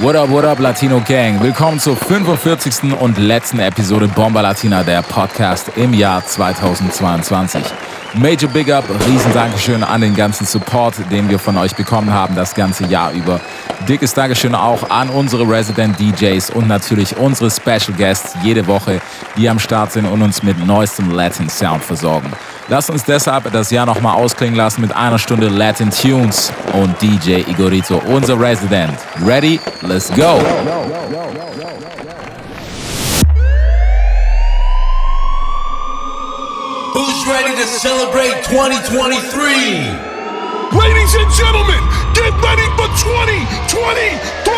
What up, what up, Latino Gang? Willkommen zur 45. und letzten Episode Bomba Latina, der Podcast im Jahr 2022. Major Big Up, riesen Dankeschön an den ganzen Support, den wir von euch bekommen haben das ganze Jahr über. Dickes Dankeschön auch an unsere Resident DJs und natürlich unsere Special Guests jede Woche, die am Start sind und uns mit neuestem Latin Sound versorgen. Lasst uns deshalb das Jahr nochmal ausklingen lassen mit einer Stunde Latin Tunes und DJ Igorito, unser Resident. Ready? Let's go! Who's ready to celebrate 2023? Ladies and gentlemen, get ready for 2023!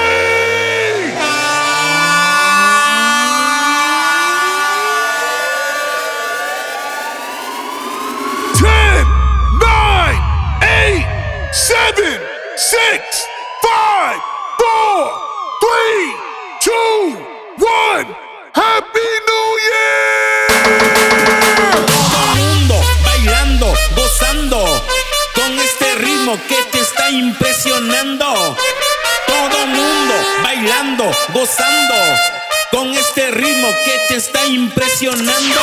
Ten, nine, eight, seven, six, five, four, three, two, one. Happy New Year! Impresionando. Todo mundo bailando, gozando con este ritmo que te está impresionando.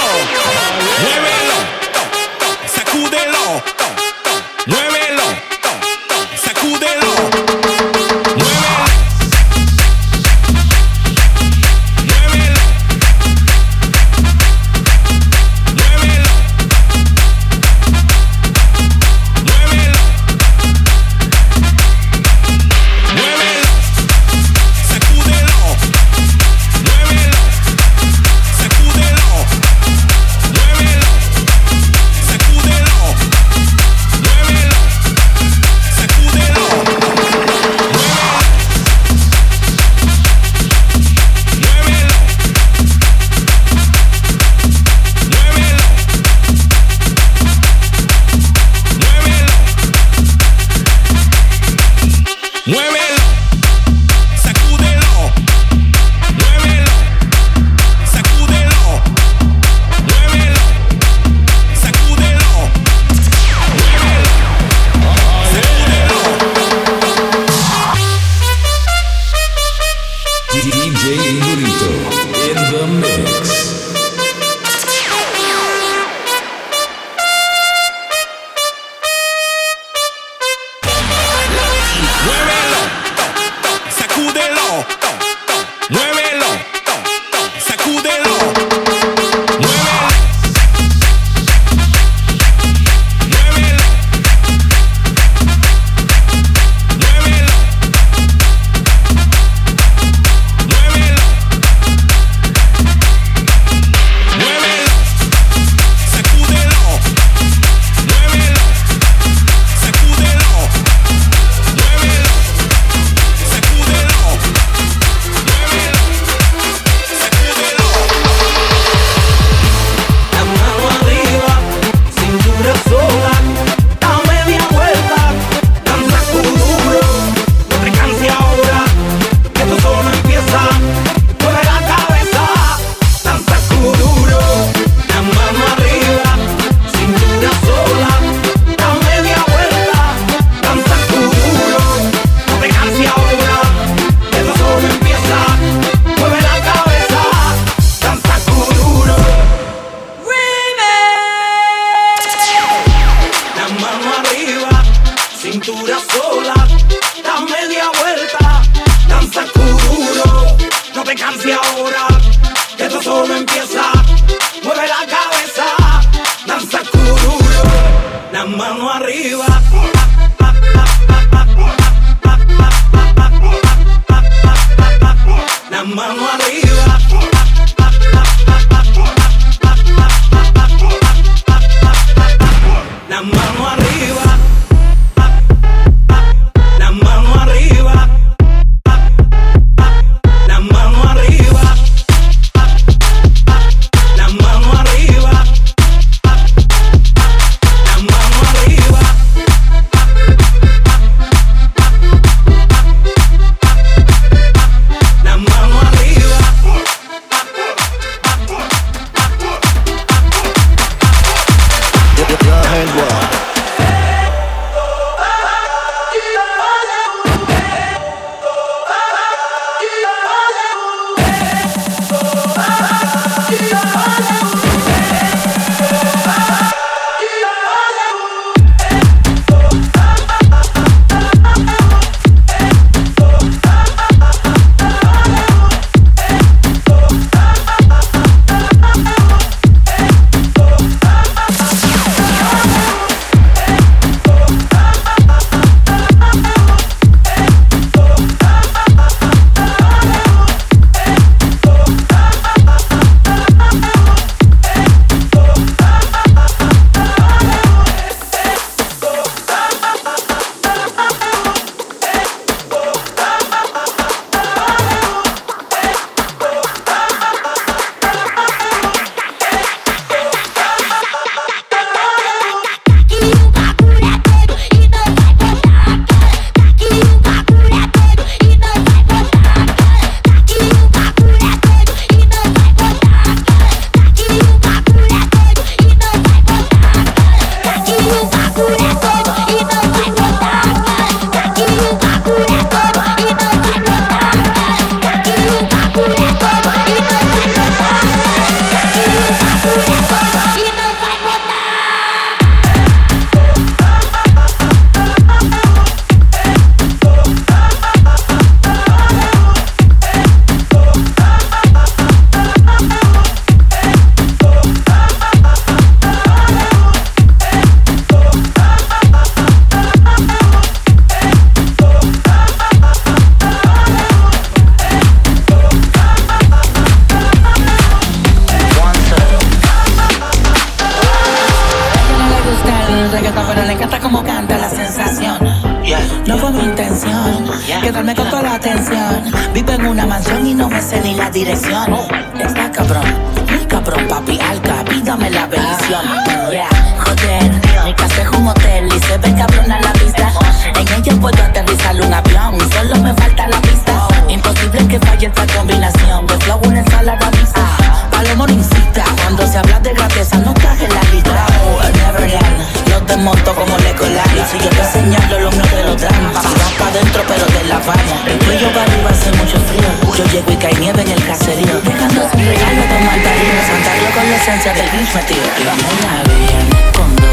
Ni la dirección. Está cabrón, muy cabrón, papi, alca, pídame la bendición. Yeah, joder, mi casa es un hotel y se ve cabrón a la vista. En ella puedo aterrizar un avión, solo me falta la pista. Imposible que falle esta combinación de flow, una ensalada mixta. Palomo no incita, cuando se habla de grandeza no traje la lista. Oh, Neverland, los desmonto como Legoland. Y si yo te señalo, lo mío te lo dan. Si vas pa' dentro, pero la vamos. El cuello para arriba hace mucho frío. Yo llego y cae nieve en el caserío. Dejando regalo de margarina. Santa Claus con la esencia del Grinch metido. Y me la vi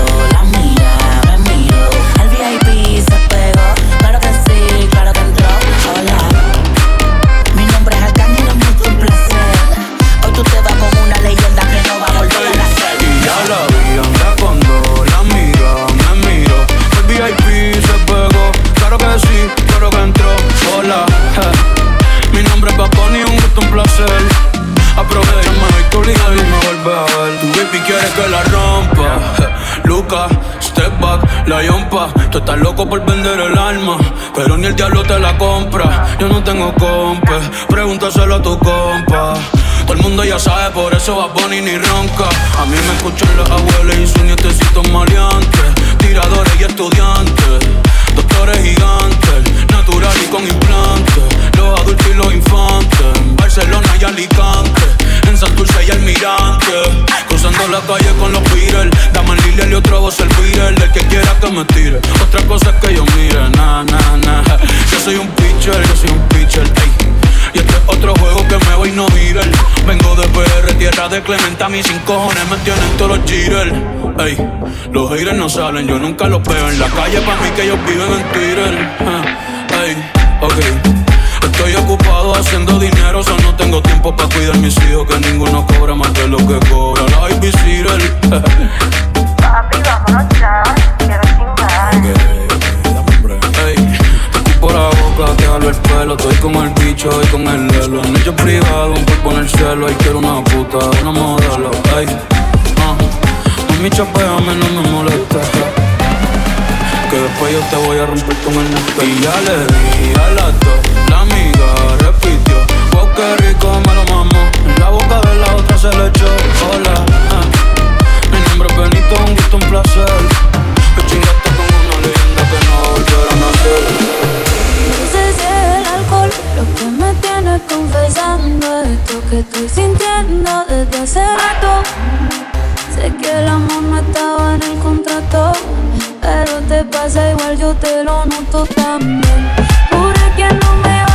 Tú estás loco por vender el alma, pero ni el diablo te la compra. Yo no tengo compa, pregúntaselo a tu compa. Todo el mundo ya sabe, por eso va Bonnie ni ronca. A mí me escuchan los abuelos y sus nietecitos maleantes. Tiradores y estudiantes, doctores gigantes, natural y con implantes. Los adultos y los infantes, Barcelona y Alicante, Santurce y Almirante. Cruzando la calle con los Beatles, Daman Lilian y otro voz el Beatle. El que quiera que me tire, otra cosa es que yo mire, na, na, na. Yo soy un pitcher, yo soy un pitcher, ey. Y este es otro juego que me voy no girar. Vengo de PR, tierra de Clementa, mis cinco cojones me tienen todos los jitters. Ey, los haters no salen, yo nunca los veo en la calle, pa' mí que ellos viven en Twitter. Ey, ok. Estoy ocupado haciendo dinero, solo no tengo tiempo para cuidar mis hijos, que ninguno cobra más de lo que cobra la babysitter. Papi, vámonos ya. Quiero chingar. Ey, te escupo la boca, te jalo el pelo, estoy con el bicho y con el lelo. Hecho privado, un cuerpo en el cielo, ay, quiero una puta, una modelo, ey. Ah, mami, chapeame, no me molesta. Que después yo te voy a romper con el nepe. Y ya le di a las dos, la amiga repitió. Wow, qué se le echó. Hola, ah. Mi nombre es Benito, un gusto, un placer. Me chingaste con una leyenda que no volverá a nacer. No sé si el alcohol lo que me tiene confesando esto que estoy sintiendo desde hace rato. Sé que el amor no estaba en el contrato, pero te pasa igual, yo te lo noto también. Juré que no me iba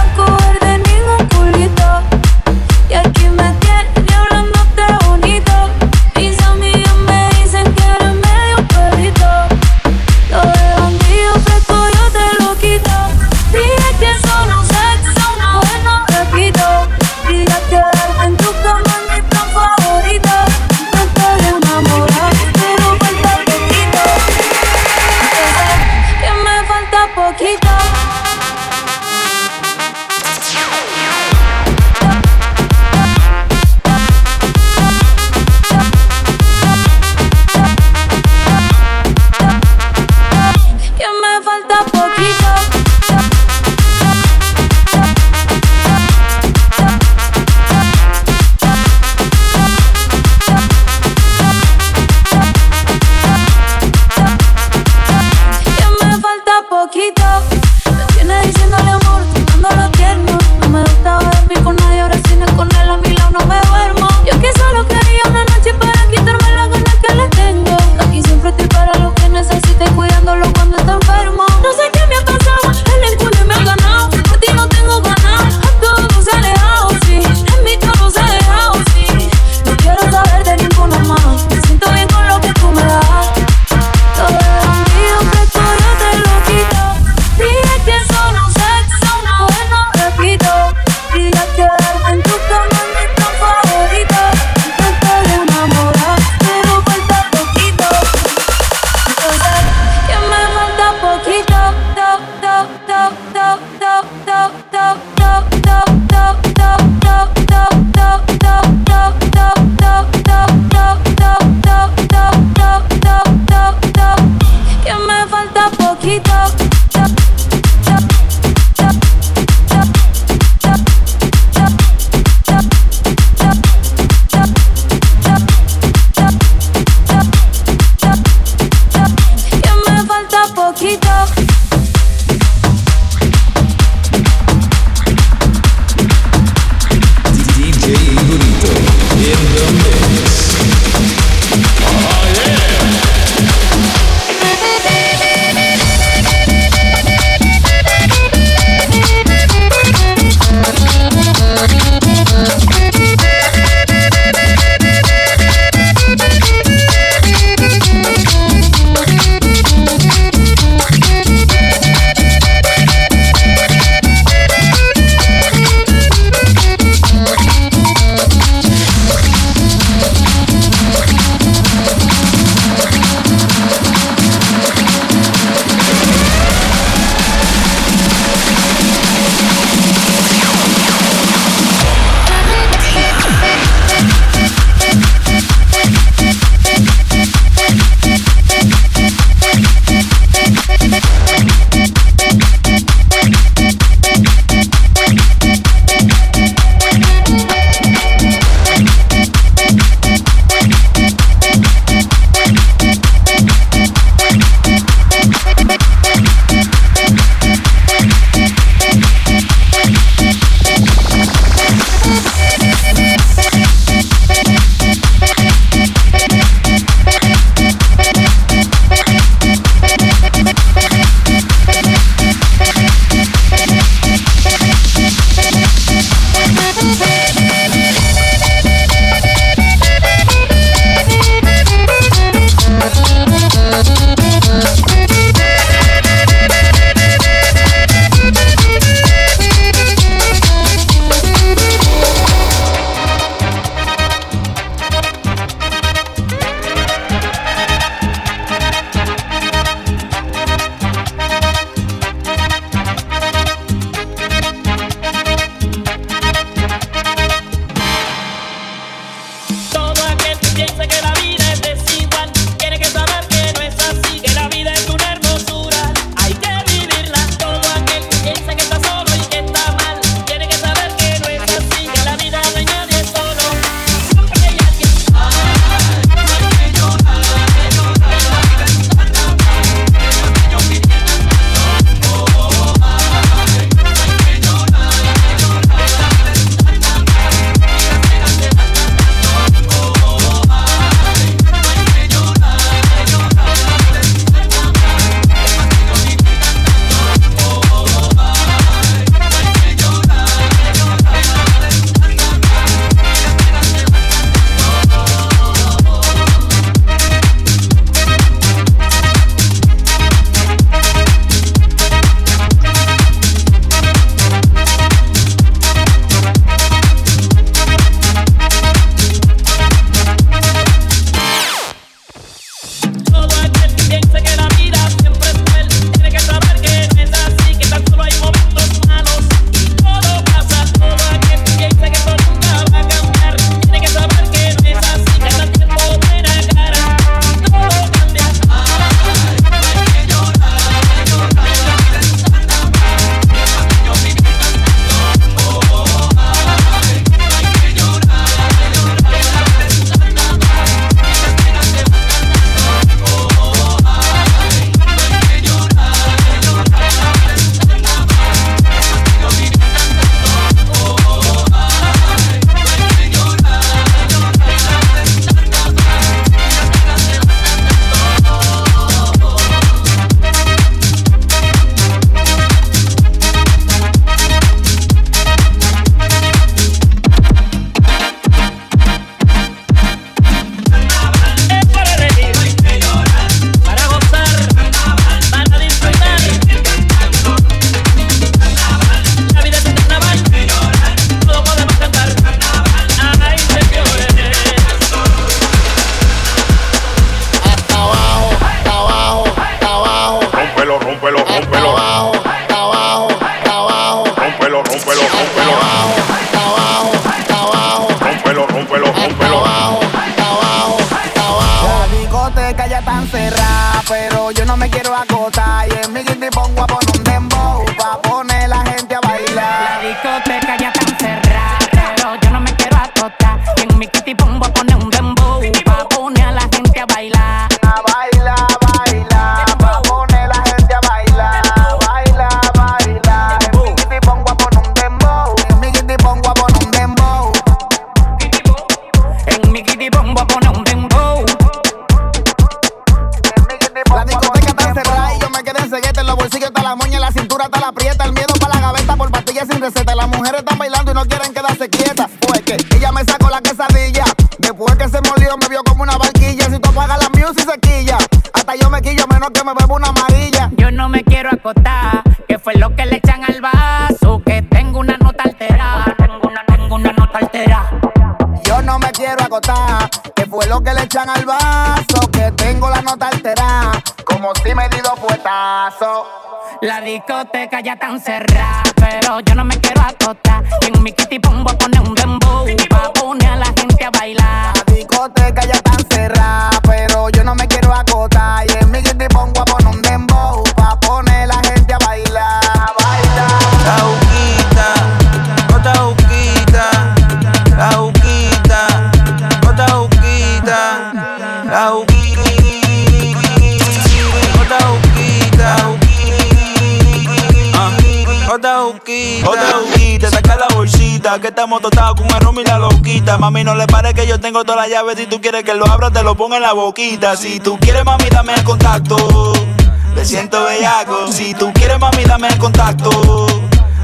discotecas ya están cerradas. Que estamos totados con arroz y la loquita. Mami, no le pare que yo tengo todas las llaves, si tú quieres que lo abra, te lo ponga en la boquita. Si tú quieres, mami, dame el contacto. Me siento bellaco. Si tú quieres, mami, dame el contacto.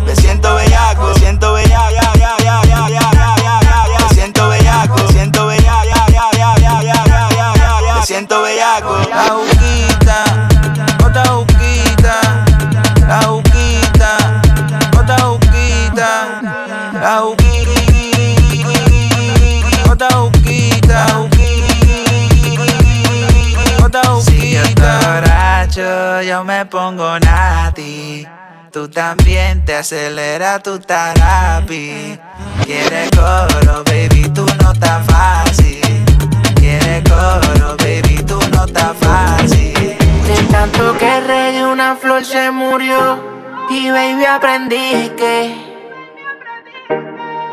Me siento bellaco. Me siento bellaco. Ya. Me siento bellaco. Siento bellaco. Me siento bellaco. Borracho, yo me pongo nati. Tú también te acelera, estás happy. Quieres coro, baby, tú no estás fácil. Quieres coro, baby, tú no estás fácil. De tanto que regué una flor se murió y baby aprendí que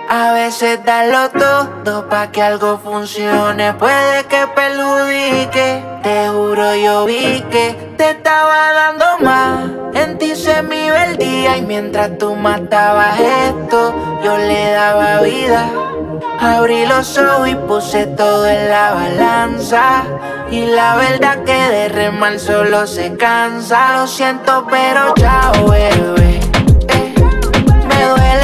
a veces darlo todo pa' que algo funcione puede que perjudique. Te juro yo vi que te estaba dando más. En ti se me iba el día y mientras tú matabas esto, yo le daba vida. Abrí los ojos y puse todo en la balanza. Y la verdad que de remar solo se cansa. Lo siento, pero chao, bebé. Eh, Me duele,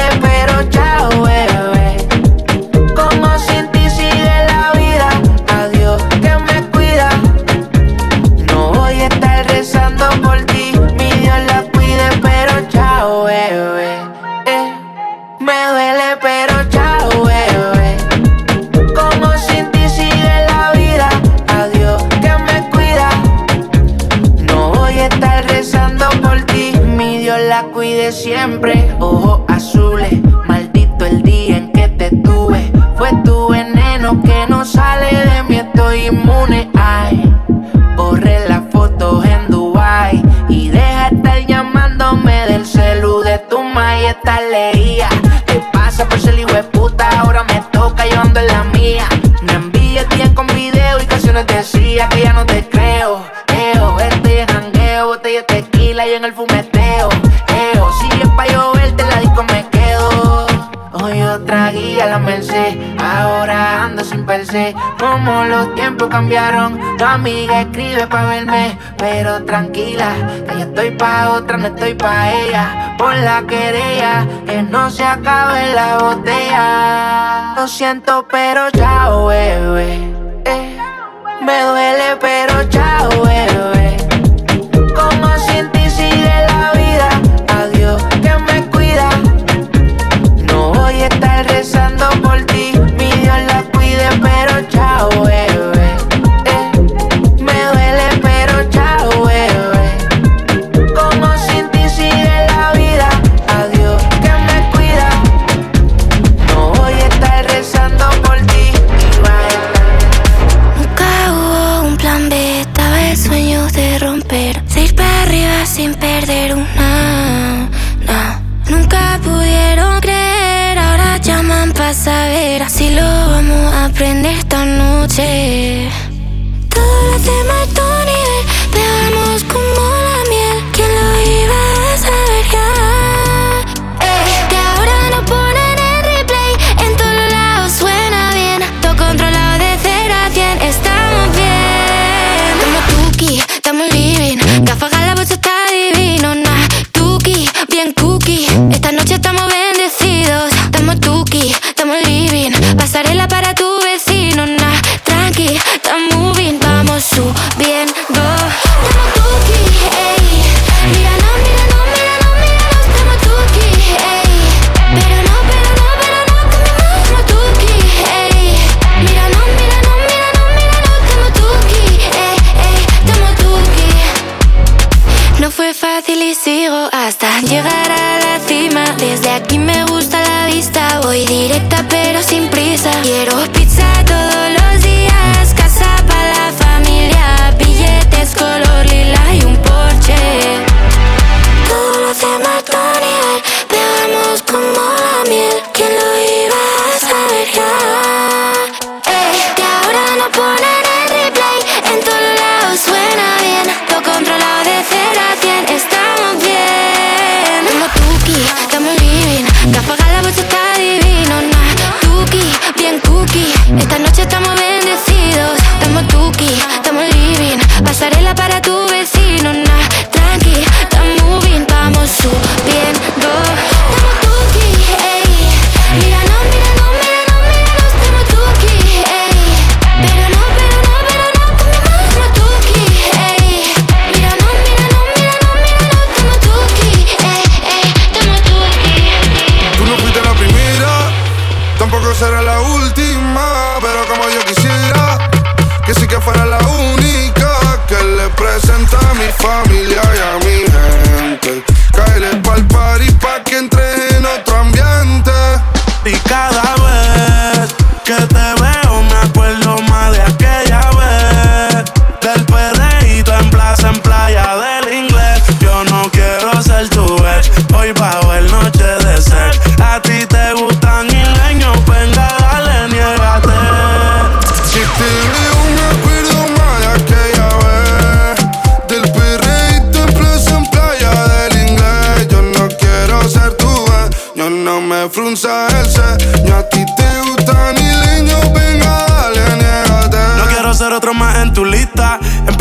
cambiaron, tu amiga escribe pa' verme, pero tranquila, que estoy pa' otra, no estoy pa' ella. Por la querella, que no se acabe la botella. Lo siento, pero chao, bebé. Eh, me duele, pero chao, bebé. Como ti la vida. Adiós, que me cuida. No voy a estar rezando por ti. Mi Dios la cuide, pero chao, bebé.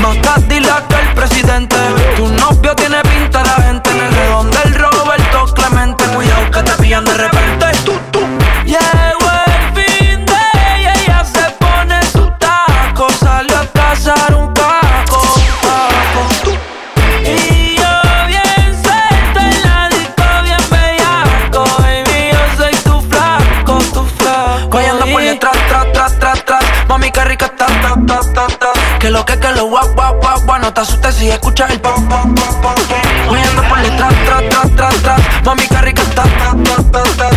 No estás dilata el presidente. Tu novio tiene pinta de gente. En el redón del Roberto Clemente. Cuidado que te pillan de repente. Tú, tú lo que que lo guap guap guap guap. No te asustes si escuchas el pop pop pop pop. Huyendo por el tras tras tras tras. Mami, qué rica está, ta, ta, ta,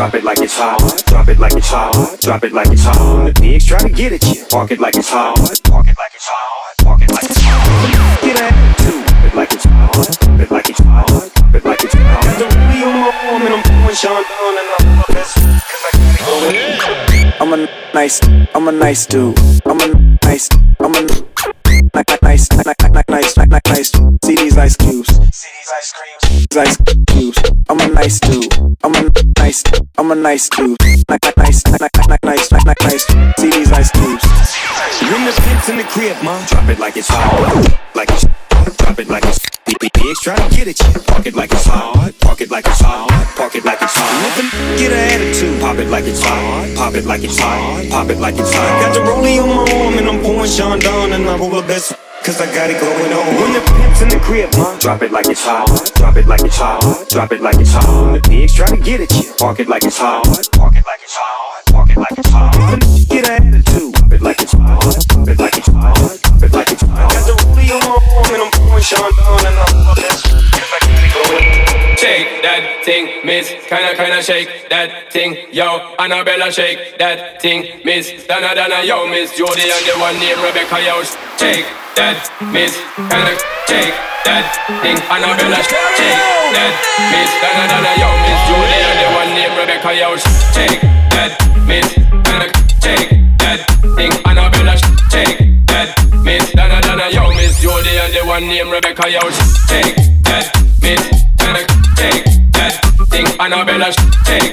drop it like it's hot. Drop it like it's hot. Drop it like it's hot. The pigs try to get at you, park it like it's hot. Park it like it's hot. Park it like it's hot. Get attitude. Drop it like it's hot. It like it's hot. It like it's hot. Got the rollie on my arm and I'm pouring Sean down and I'm the best. Cause. I'm a nice, I'm a nice dude. I'm a nice, I'm a nice, nice, nice, nice, nice, nice, nice. See these ice cubes. See these ice creams. Ice cubes. I'm a nice dude. I'm a nice, I'm a nice dude. Nice, nice, nice, nice, nice, nice, nice. See these ice cubes. When the pimp's in the crib, ma, drop it like it's hot. Like it's Drop it like it's pigs try to get at you. Park it like it's hot. Park it like it's hot. Park it like it's them get an attitude. Pop it like it's hot. Pop it like it's hot. Pop it like it's hot. Got the rollie on my arm and I'm pouring Sean down and I roll the best. Cause I got it going on. When the pimp's in the crib, ma, drop it like it's hot. Drop it like it's hot. Drop it like it's hot. When The pigs try to get at you. Park it like it's hot. Park it like it's hot. Park it like it's hot. Thing, miss. Kinda, kinda shake that thing, yo. Annabella, shake that thing, miss. Donna, Donna, yo, miss. Jody and the one named Rebecca, yo. Shake that, miss. Kinda shake that thing, Annabella, shake that, miss. Donna, Donna, yo, miss. Jody and the one named Rebecca, yo. Shake that, miss. Kinda shake that thing, Annabella, shake that, miss. Donna, Donna, yo, miss. Jody and the one named Rebecca, yo. Shake that, Hey.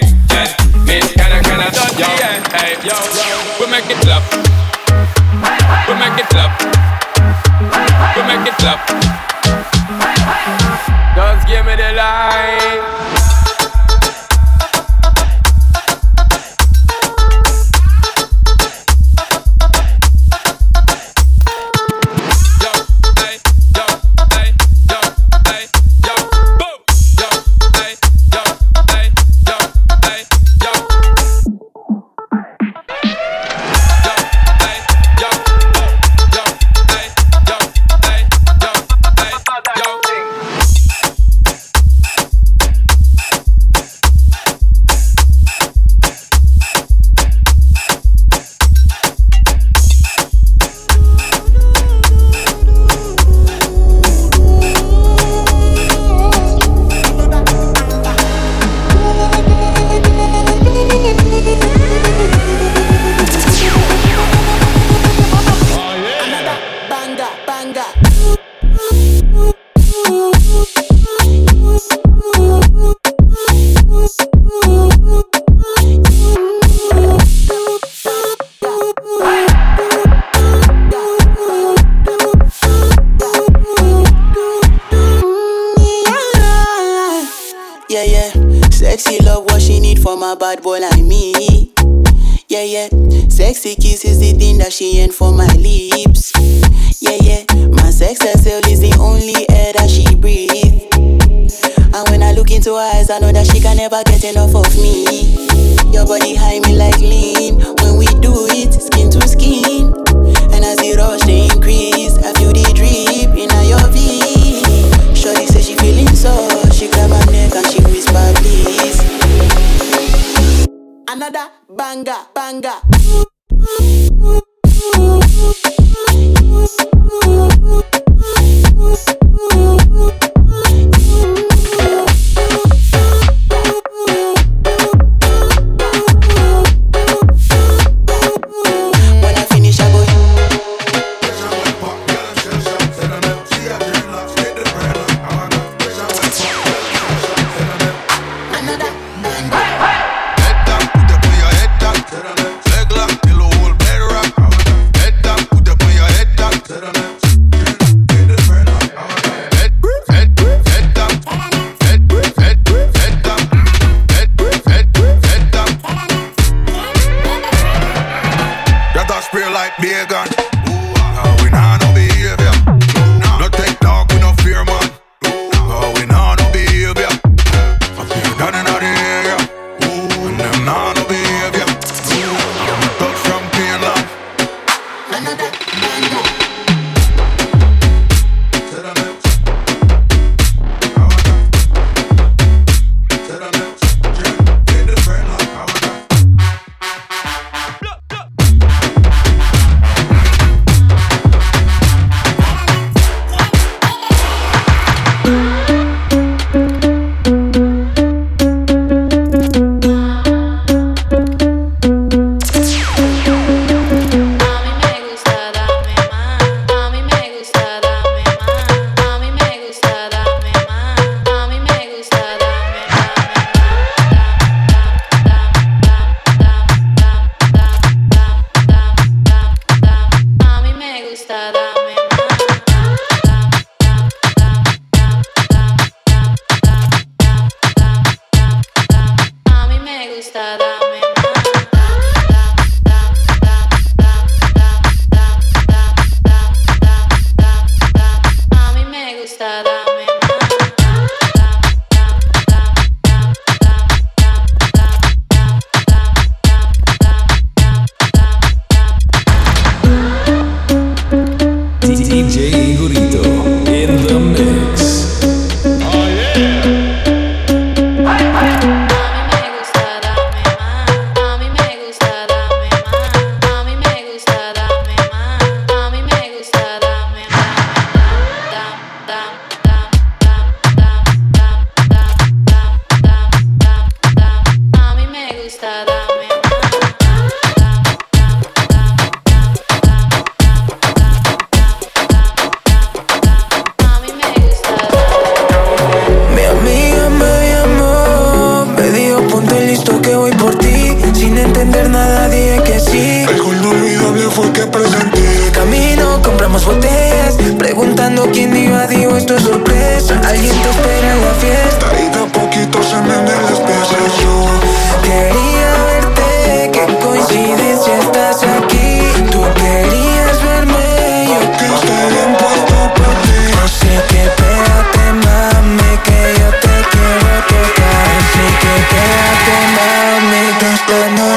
off of me. Your body high me like lean. When we do it, skin to skin. And as the rush they increase, I feel the drip in your V. Shorty say she feeling so. She grab my neck and she whisper, please. Another banger, banger.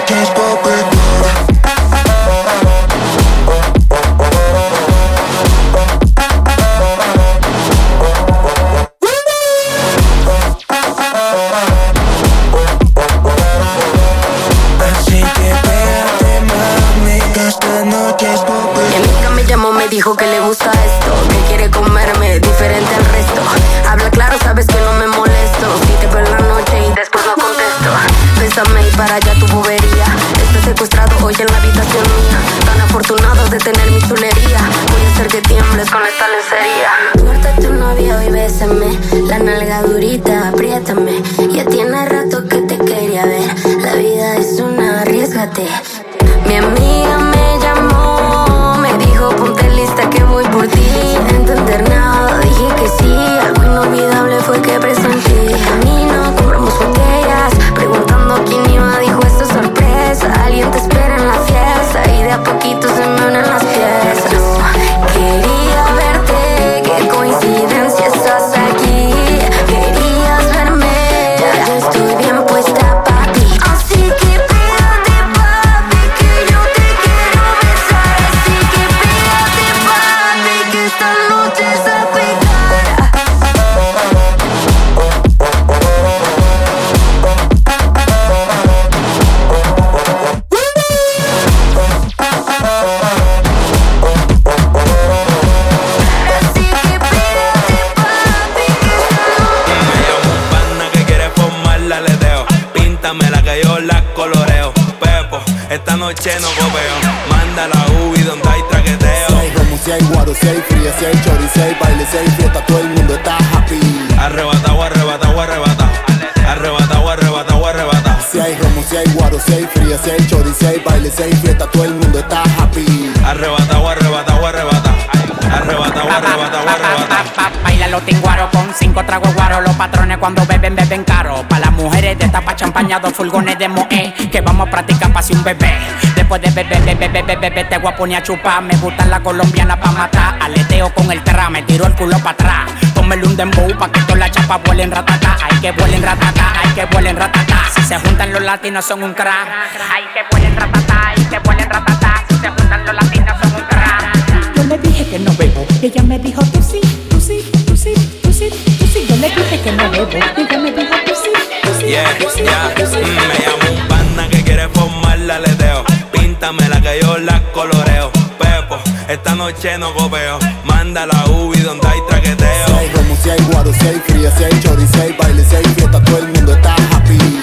I can't Yeah. baile se disfruta, todo el mundo está happy. Arrebatado, arrebatado, arrebatado. Arrebatado, arrebatado, arrebatado. Si hay romo, si hay guaro, si hay fría, si hay chori, si hay baile, si hay fiesta, todo el mundo está happy. Arrebatado, arrebatado, arrebatado. Arrebatado, arrebatado, arrebatado. Baila los tinguaros con cinco tragos guaro. Los patrones cuando beben, beben caro. Para las mujeres de tapa champaña, dos de moe. Que vamos a practicar para si un bebé puedes beber, beber, beber, beber, te voy a poner a chupar. Me gustan las colombianas pa' matar. Aleteo con el terra, me tiro el culo pa' atrás. Pónmele un dembow pa' que todas las chapas vuelen ratata. Hay que vuelen ratata, hay que vuelen ratata. Si se juntan los latinos son un crack. Hay que vuelen ratata, hay que vuelen ratata. Si se juntan los latinos son un crack. Yo le dije que no bebo, ella me dijo tú sí, tú sí, tú sí, tú sí, tú sí. Yo le dije que no bebo, y ella me dijo tú sí, tú sí, tú sí, sí. Mm, me llamo un panda que quiere formarla, le Píntamela que yo la coloreo. Pepo, esta noche no copeo. Manda la Ubi donde hay traqueteo. Si hay romo, si hay guaro, si hay fría, baile, si hay fiesta, todo el mundo está happy.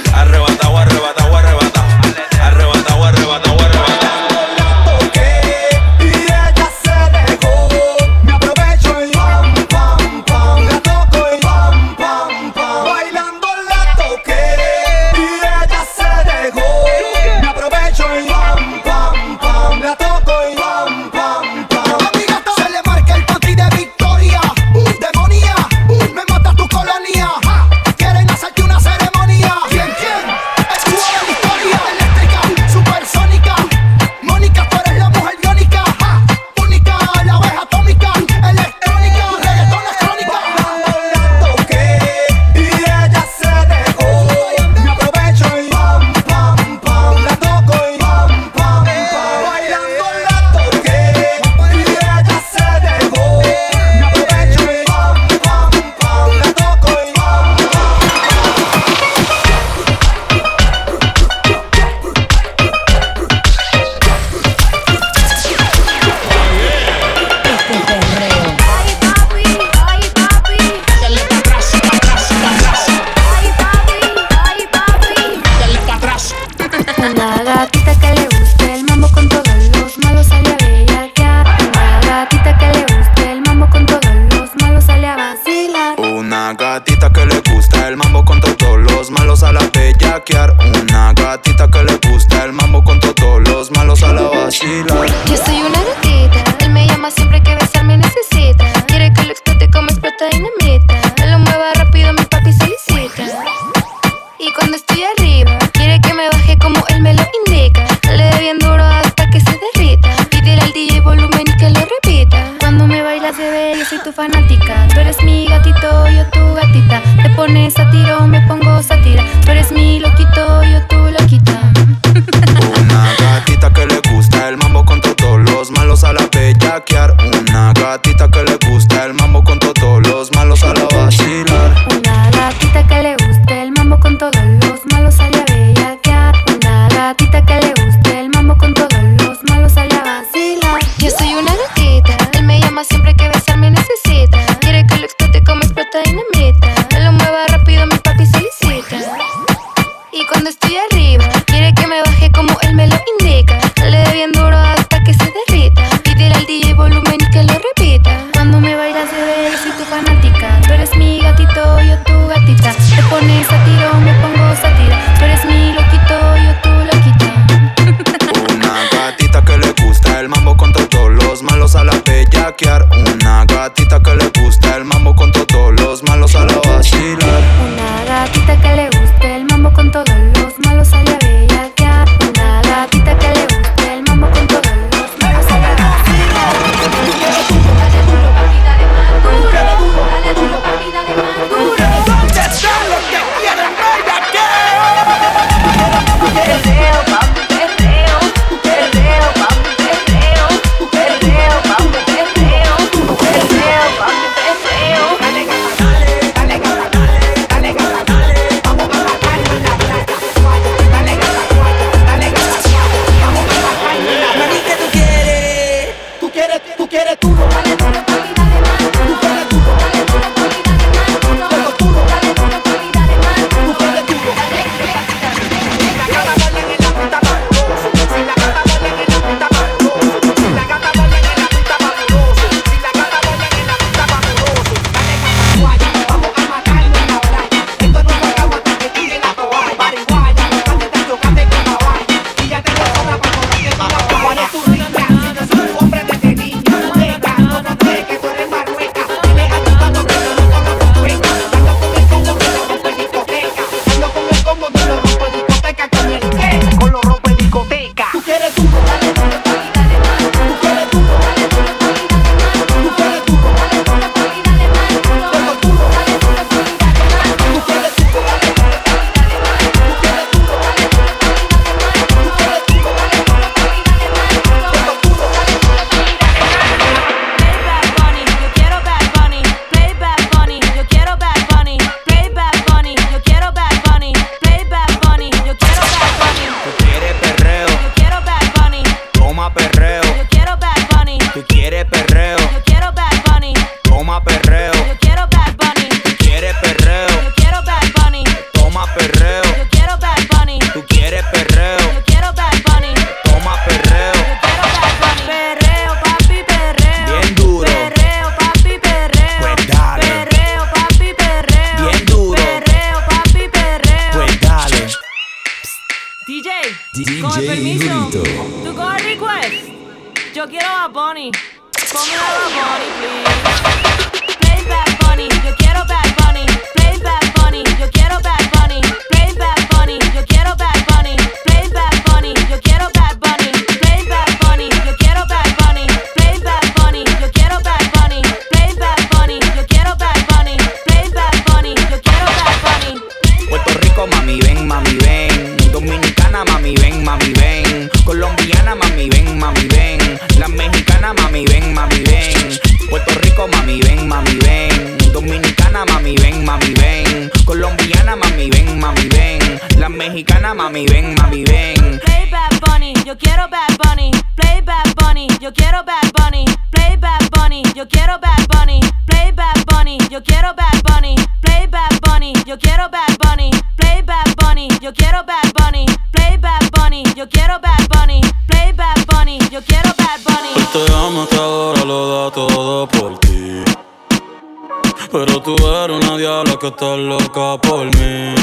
una diabla que está loca por mí.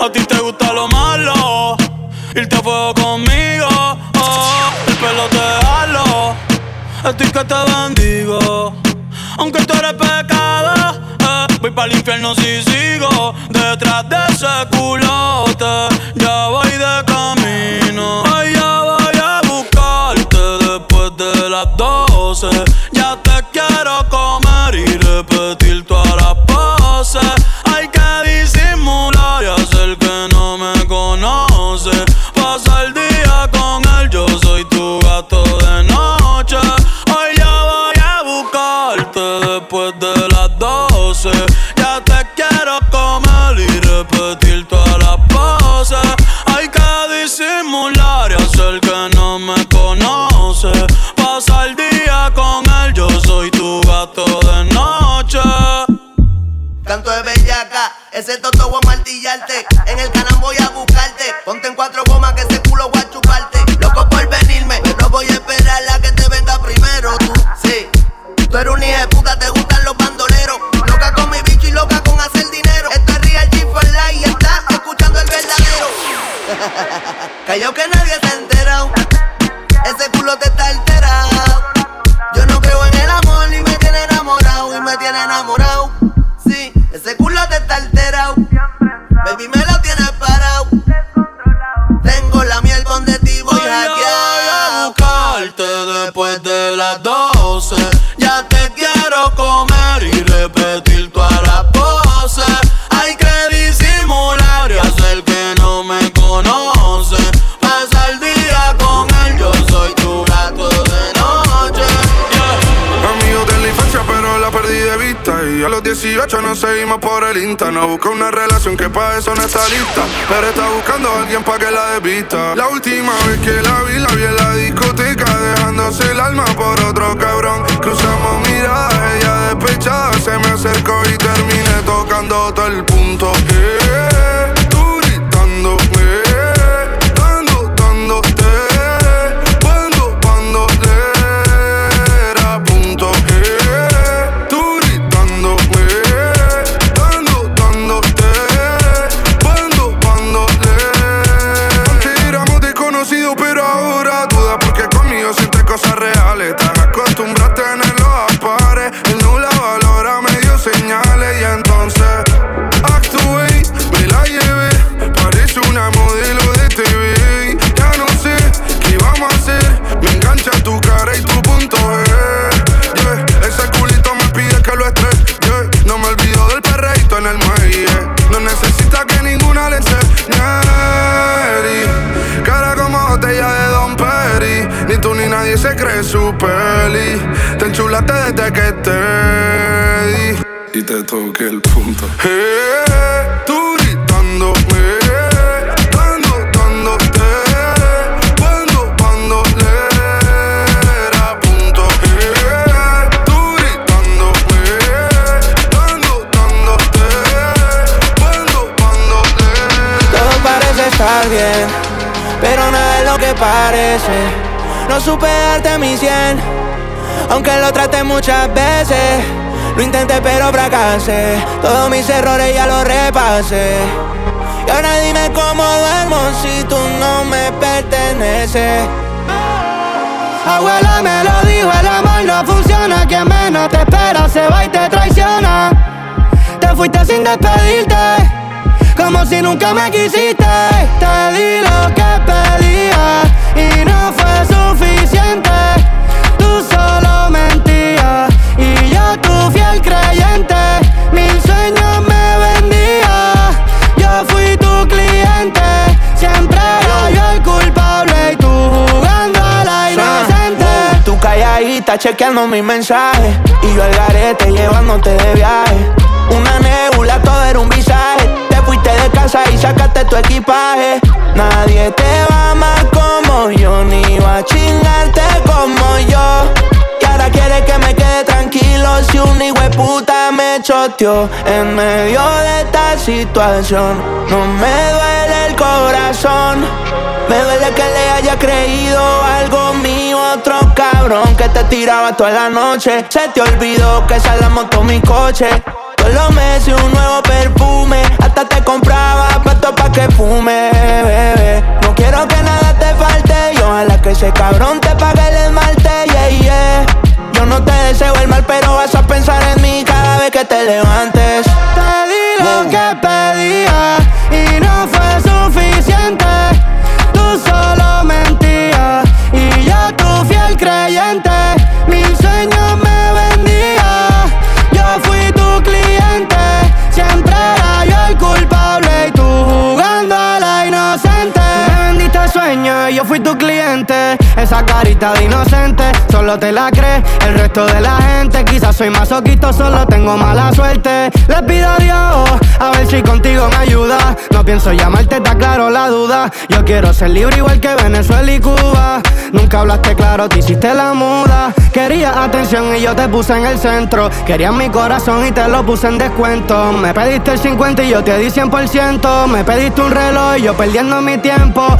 A ti te gusta lo malo, irte a fuego conmigo. Oh, el pelo te halo, estoy que te bendigo. Aunque tú eres pecado, eh, voy para el infierno si sigo. Detrás de ese culote, ya voy de camino. Ay, ya voy a buscarte después de las doce. Ese toto voy a martillarte. En el canal voy a buscarte. Ponte en cuatro gomas que ese culo voy a chuparte. Loco por venirme, no voy a esperar a que te venga primero. Tú, sí. Tú eres un hijo puta, te gustan los bandoleros. Loca con mi bicho y loca con hacer dinero. Esto es Real G for Life y estás escuchando el verdadero. Cayó que nadie. los 18 nos seguimos por el Insta. No busca una relación que para eso no está lista. Pero está buscando a alguien pa que la desvista. La última vez que la vi, la vi en la discoteca. Dejándose el alma por otro cabrón. Cruzamos miradas, ella despechada. Se me acercó y terminé tocando todo el punto. toque el punto. Hey, tú gritándome, dando, dándote, cuando, cuando era punto. Hey, tú gritándome, dando, dándote, cuando, cuando. Todo parece estar bien, pero no es lo que parece. No superarte mi cien, aunque lo trate muchas veces. Lo intenté pero fracasé, todos mis errores ya los repasé. Y ahora dime cómo duermo si tú no me perteneces. Abuela me lo dijo, el amor no funciona. Quien menos te espera se va y te traiciona. Te fuiste sin despedirte, como si nunca me quisiste. Te di lo que pedía y no fue suficiente. Fiel creyente. Mil sueños me vendía, yo fui tu cliente. Siempre era yo el culpable y tú jugando a la inocente. Tú calladita chequeando mis mensajes Y yo al garete llevándote de viaje Una nebula, todo era un visaje Te fuiste de casa y sacaste tu equipaje Nadie te va amar como yo Ni va a chingarte como yo ahora quieres que me quede tranquilo Si un hijo de puta me choteó En medio de esta situación No me duele el corazón me duele que le haya creído algo mío, otro cabrón que te tiraba toda la noche. Se te olvidó que esa la montó mi coche. Todos los meses un nuevo perfume, hasta te compraba pato pa' que fume, bebé. No quiero que nada te falte y ojalá que ese cabrón te pague el esmalte, yeah, yeah. Yo no te deseo el mal, pero vas a pensar en mí cada vez que te levantes. Te di lo que pedía y no fue suficiente. Tú solo mentías y yo tu fiel creyente. Mil sueños me vendía, yo fui tu cliente. Siempre era yo el culpable y tú jugando a la inocente. Sueños yo fui tu cliente. Esa carita de inocente, solo te la crees el resto de la gente. Quizás soy masoquito, solo tengo mala suerte. Le pido a Dios a ver si contigo me ayuda. No pienso llamarte, está claro la duda. Yo quiero ser libre igual que Venezuela y Cuba. Nunca hablaste claro, te hiciste la muda. Querías atención y yo te puse en el centro. Querías mi corazón y te lo puse en descuento. Me pediste el 50 y yo te di 100%. Me pediste un reloj y yo perdiendo mi tiempo.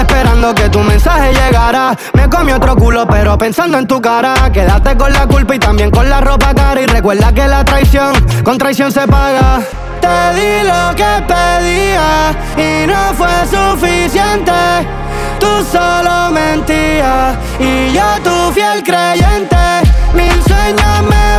Esperando que tu mensaje llegara. Me comí otro culo, pero pensando en tu cara. Quédate con la culpa y también con la ropa cara. Y recuerda que la traición, con traición se paga. Te di lo que pedía y no fue suficiente. Tú solo mentías y yo tu fiel creyente. Mil sueños me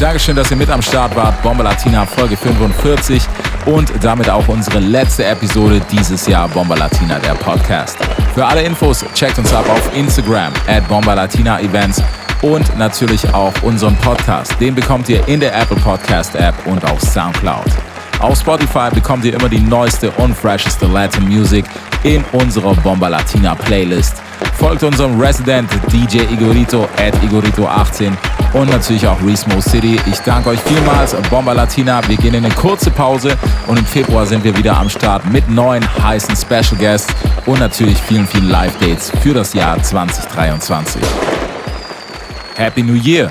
Dankeschön, dass ihr mit am Start wart. Bomba Latina Folge 45 und damit auch unsere letzte Episode dieses Jahr Bomba Latina, der Podcast. Für alle Infos checkt uns ab auf Instagram at Bomba Latina Events und natürlich auch unseren Podcast. Den bekommt ihr in der Apple Podcast App und auf Soundcloud. Auf Spotify bekommt ihr immer die neueste und fresheste Latin Music in unserer Bomba Latina Playlist. Folgt unserem Resident DJ Igorito at Igorito18 und natürlich auch Resmo City. Ich danke euch vielmals, Bomba Latina. Wir gehen in eine kurze Pause und im Februar sind wir wieder am Start mit neuen heißen Special Guests und natürlich vielen, vielen Live-Dates für das Jahr 2023. Happy New Year!